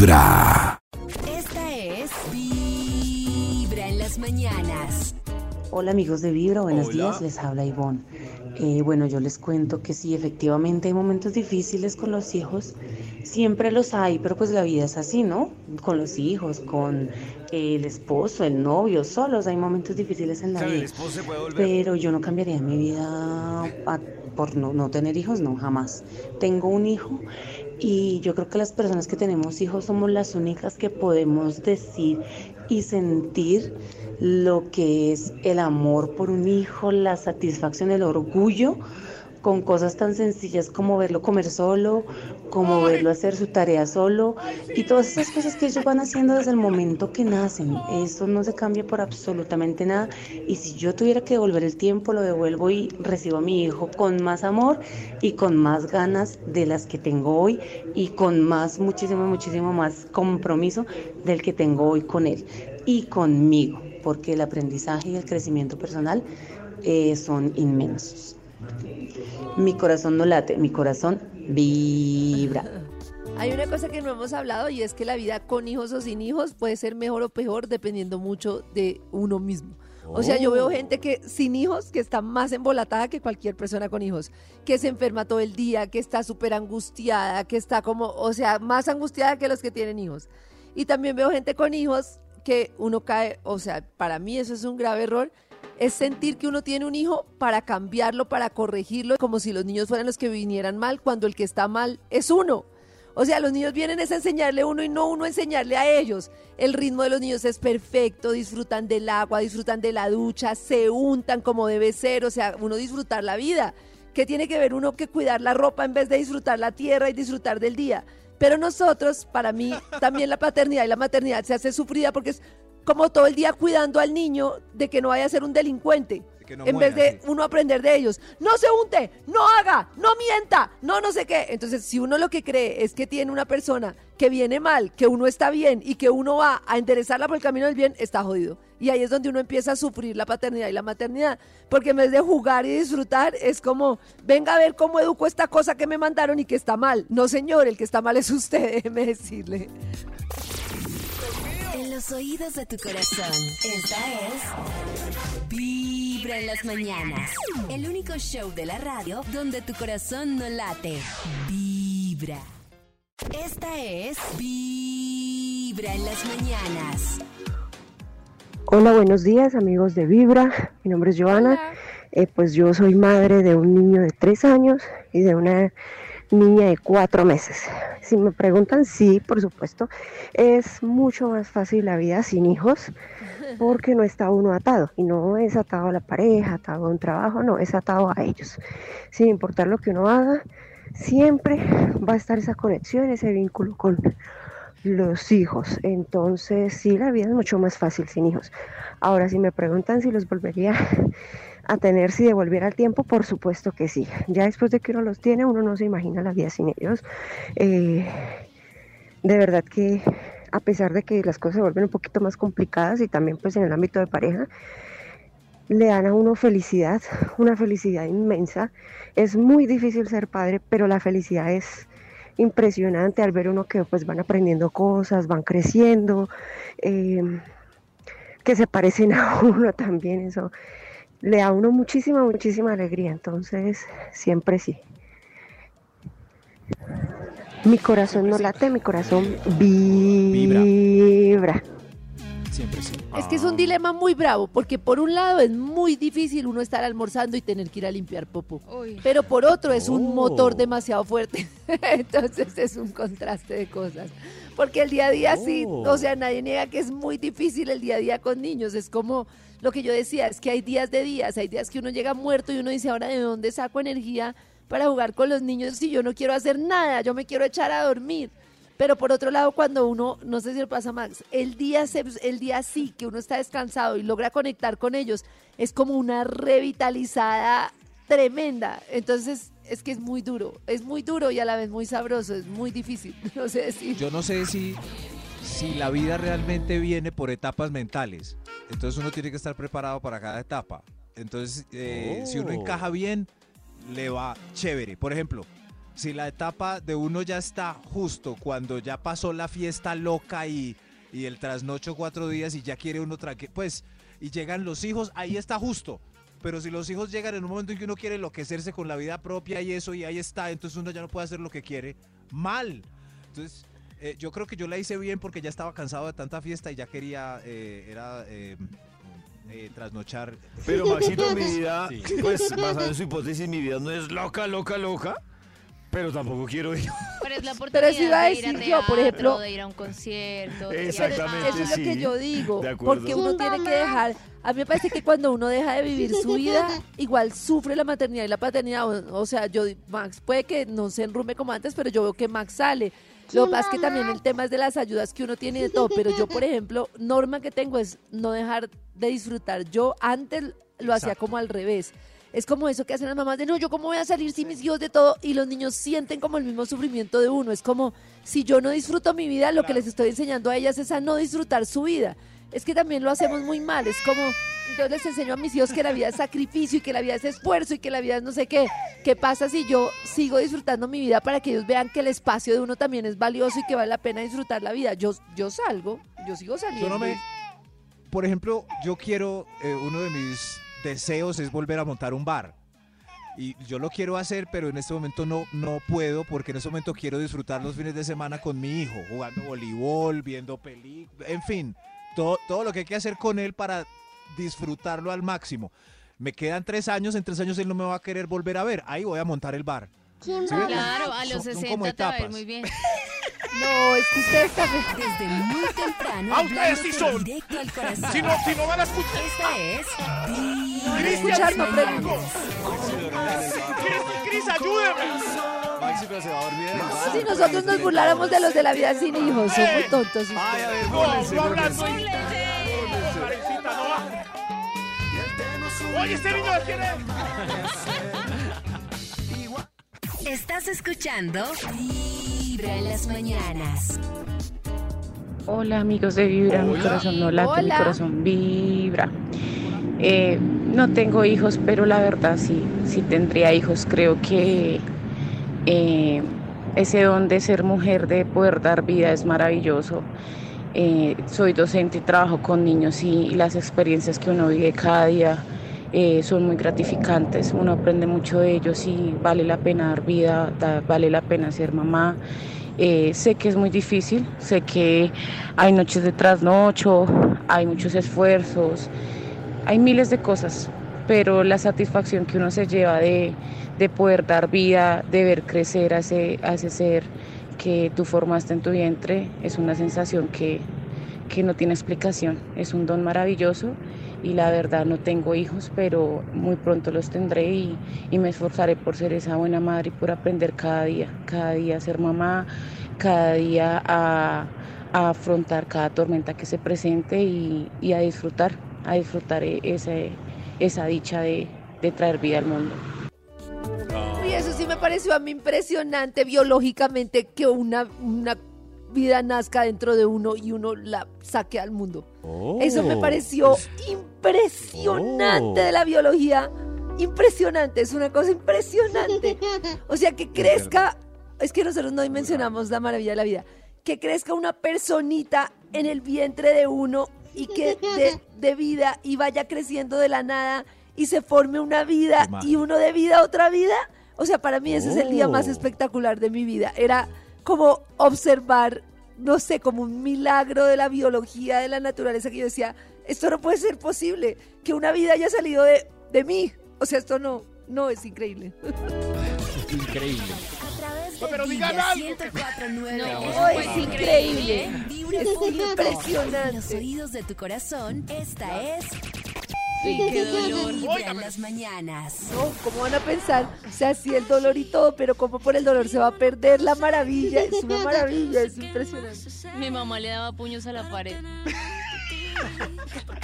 Vibra. Esta es Vibra en las mañanas. Hola amigos de Vibra, buenos Hola. días, les habla Ivonne. Eh, bueno, yo les cuento que sí, efectivamente hay momentos difíciles con los hijos, siempre los hay, pero pues la vida es así, ¿no? Con los hijos, con el esposo, el novio, solos hay momentos difíciles en la Claro, vida. Pero yo no cambiaría mi vida a- por no, no tener hijos, no, jamás. Tengo un hijo y yo creo que las personas que tenemos hijos somos las únicas que podemos decir y sentir lo que es el amor por un hijo, la satisfacción, el orgullo con cosas tan sencillas como verlo comer solo, como verlo hacer su tarea solo y todas esas cosas que ellos van haciendo desde el momento que nacen. Eso no se cambia por absolutamente nada y si yo tuviera que devolver el tiempo lo devuelvo y recibo a mi hijo con más amor y con más ganas de las que tengo hoy y con más, muchísimo, muchísimo más compromiso del que tengo hoy con él y conmigo, porque el aprendizaje y el crecimiento personal eh, son inmensos. Mi corazón no late, mi corazón vibra. Hay una cosa que no hemos hablado y es que la vida con hijos o sin hijos puede ser mejor o peor dependiendo mucho de uno mismo. O sea, yo veo gente que sin hijos que está más embolatada que cualquier persona con hijos, que se enferma todo el día, que está súper angustiada, que está como, o sea, más angustiada que los que tienen hijos. Y también veo gente con hijos que uno cae, o sea, para mí eso es un grave error, es sentir que uno tiene un hijo para cambiarlo, para corregirlo, como si los niños fueran los que vinieran mal, cuando el que está mal es uno. O sea, los niños vienen es a enseñarle a uno y no uno a enseñarle a ellos. El ritmo de los niños es perfecto, disfrutan del agua, disfrutan de la ducha, se untan como debe ser, o sea, uno disfrutar la vida. ¿Qué tiene que ver uno que cuidar la ropa en vez de disfrutar la tierra y disfrutar del día? Pero nosotros, para mí, también la paternidad y la maternidad se hace sufrida porque es como todo el día cuidando al niño de que no vaya a ser un delincuente. No en muera, vez de sí. uno aprender de ellos. No se unte, no haga, no mienta, no no sé qué. Entonces, si uno lo que cree es que tiene una persona que viene mal, que uno está bien y que uno va a enderezarla por el camino del bien, está jodido. Y ahí es donde uno empieza a sufrir la paternidad y la maternidad. Porque en vez de jugar y disfrutar, es como, venga a ver cómo educo esta cosa que me mandaron y que está mal. No, señor, el que está mal es usted, déjeme decirle. En los oídos de tu corazón. Esta es Vibra en las mañanas. El único show de la radio donde tu corazón no late. Vibra. Esta es Vibra en las mañanas. Hola, buenos días amigos de Vibra. Mi nombre es Joana. Eh, pues yo soy madre de un niño de tres años y de una niña de cuatro meses. Si me preguntan, sí, por supuesto, es mucho más fácil la vida sin hijos porque no está uno atado y no es atado a la pareja, atado a un trabajo, no, es atado a ellos. Sin importar lo que uno haga, siempre va a estar esa conexión, ese vínculo con los hijos. Entonces, sí, la vida es mucho más fácil sin hijos. Ahora, si me preguntan si los volvería a tener si devolviera el tiempo, por supuesto que sí. Ya después de que uno los tiene, uno no se imagina la vida sin ellos. Eh, de verdad que a pesar de que las cosas se vuelven un poquito más complicadas y también pues en el ámbito de pareja, le dan a uno felicidad, una felicidad inmensa. Es muy difícil ser padre, pero la felicidad es impresionante al ver uno que pues van aprendiendo cosas, van creciendo, eh, que se parecen a uno también, eso le da a uno muchísima, muchísima alegría, entonces siempre sí. Mi corazón no late, mi corazón vibra. Siempre sí. Es que es un dilema muy bravo, porque por un lado es muy difícil uno estar almorzando y tener que ir a limpiar popó. Pero por otro es un Oh. motor demasiado fuerte. Entonces es un contraste de cosas. Porque el día a día sí, Oh. o sea, nadie niega que es muy difícil el día a día con niños. Es como lo que yo decía, es que hay días de días, hay días que uno llega muerto y uno dice, ahora de dónde saco energía para jugar con los niños si yo no quiero hacer nada, yo me quiero echar a dormir. Pero por otro lado, cuando uno, no sé si le pasa a Max, el día, se- el día sí que uno está descansado y logra conectar con ellos, es como una revitalizada tremenda. Entonces, es que es muy duro, es muy duro y a la vez muy sabroso, es muy difícil, no sé decir. Yo no sé si, si la vida realmente viene por etapas mentales. Entonces uno tiene que estar preparado para cada etapa. Entonces, eh, si uno Oh. encaja bien, le va chévere. Por ejemplo, si la etapa de uno ya está justo cuando ya pasó la fiesta loca y, y el trasnocho cuatro días y ya quiere uno tranquilo, pues, y llegan los hijos, ahí está justo. Pero si los hijos llegan en un momento en que uno quiere enloquecerse con la vida propia y eso, y ahí está, entonces uno ya no puede hacer lo que quiere, mal. Entonces, eh, yo creo que yo la hice bien porque ya estaba cansado de tanta fiesta y ya quería, eh, era eh, eh, trasnochar. Pero Maxito, mi vida, Sí. pues basado en su hipótesis, mi vida no es loca, loca, loca. Pero tampoco quiero ir. Pero es la Pero oportunidad eso iba a de ir a decir yo, por ejemplo- de ir a un concierto. de- Exactamente. Eso es lo que yo digo, de acuerdo. porque uno tiene que dejar, a mí me parece que cuando uno deja de vivir su vida, igual sufre la maternidad y la paternidad, o, o sea, yo, Max puede que no se enrume como antes, pero yo veo que Max sale. Lo que pasa es que también el tema es de las ayudas que uno tiene y de todo, pero yo, por ejemplo, norma que tengo es no dejar de disfrutar. Yo antes lo hacía Exacto. como al revés. Es como eso que hacen las mamás de no, yo cómo voy a salir sin mis hijos de todo y los niños sienten como el mismo sufrimiento de uno. Es como si yo no disfruto mi vida, lo que les estoy enseñando a ellas es a no disfrutar su vida. Es que también lo hacemos muy mal. Es como, entonces les enseño a mis hijos que la vida es sacrificio y que la vida es esfuerzo y que la vida es no sé qué. ¿Qué pasa si yo sigo disfrutando mi vida para que ellos vean que el espacio de uno también es valioso y que vale la pena disfrutar la vida? Yo, yo salgo, yo sigo saliendo. Yo no me. Por ejemplo, yo quiero. eh, uno de mis deseos es volver a montar un bar. Y yo lo quiero hacer, pero en este momento no, no puedo, porque en este momento quiero disfrutar los fines de semana con mi hijo, jugando voleibol, viendo películas, en fin, todo, todo lo que hay que hacer con él para disfrutarlo al máximo. Me quedan tres años, en tres años él no me va a querer volver a ver. Ahí voy a montar el bar. ¿Sí? Claro, a los Son- son 60 como te va a ir etapas. muy bien. No, es que ustedes también... Desde muy temprano, Ah, ustedes sí son. directo al corazón. Si no, si no van a escuchar. Esta es En escuchar, no mañanas. Cris, ayúdeme. Maxi, pero se va a dormir bar. Si nosotros nos burláramos de los de la vida sin hijos, somos tontos. Ay, a ver, No, bórrense, no. Karencita, no va. Oye, este niño quién es. Estás escuchando Vibra en las mañanas. Hola amigos de Vibra, mi corazón no late, mi Hola. corazón vibra. Eh, no tengo hijos, pero la verdad sí, sí tendría hijos. Creo que eh, ese don de ser mujer, de poder dar vida es maravilloso. Eh, soy docente y trabajo con niños y, las experiencias que uno vive cada día eh, son muy gratificantes. Uno aprende mucho de ellos y vale la pena dar vida, da- vale la pena ser mamá. Sé que es muy difícil, sé que hay noches de trasnocho, hay muchos esfuerzos, hay miles de cosas, pero la satisfacción que uno se lleva de, de poder dar vida, de ver crecer a ese, a ese ser que tú formaste en tu vientre, es una sensación que, que no tiene explicación, es un don maravilloso y la verdad no tengo hijos, pero muy pronto los tendré y, y me esforzaré por ser esa buena madre y por aprender cada día, cada día a ser mamá, cada día a, afrontar cada tormenta que se presente y, y a disfrutar, a disfrutar e- ese, esa dicha de, de traer vida al mundo. Y eso sí me pareció a mí impresionante biológicamente que una, una vida nazca dentro de uno y uno la saque al mundo. Eso me pareció impresionante de la biología. Impresionante, es una cosa impresionante. O sea, que crezca, es que nosotros no dimensionamos la maravilla de la vida, que crezca una personita en el vientre de uno y que de, de vida y vaya creciendo de la nada y se forme una vida y uno de vida otra vida. O sea, para mí ese es el día más Oh. espectacular de mi vida. Era como observar, no sé, como un milagro de la biología, de la naturaleza, que yo decía, esto no puede ser posible, que una vida haya salido de, de mí. O sea, esto no, no es increíble. Increíble. Pero digan algo. 104.9 No, es increíble. Vibra Es impresionante. En los oídos de tu corazón, esta es Qué dolor. Vibra en las mañanas. No, ¿cómo van a pensar? O sea, sí el dolor y todo, pero como por el dolor se va a perder la maravilla. Es una maravilla, es impresionante. Mi mamá le daba puños a la pared.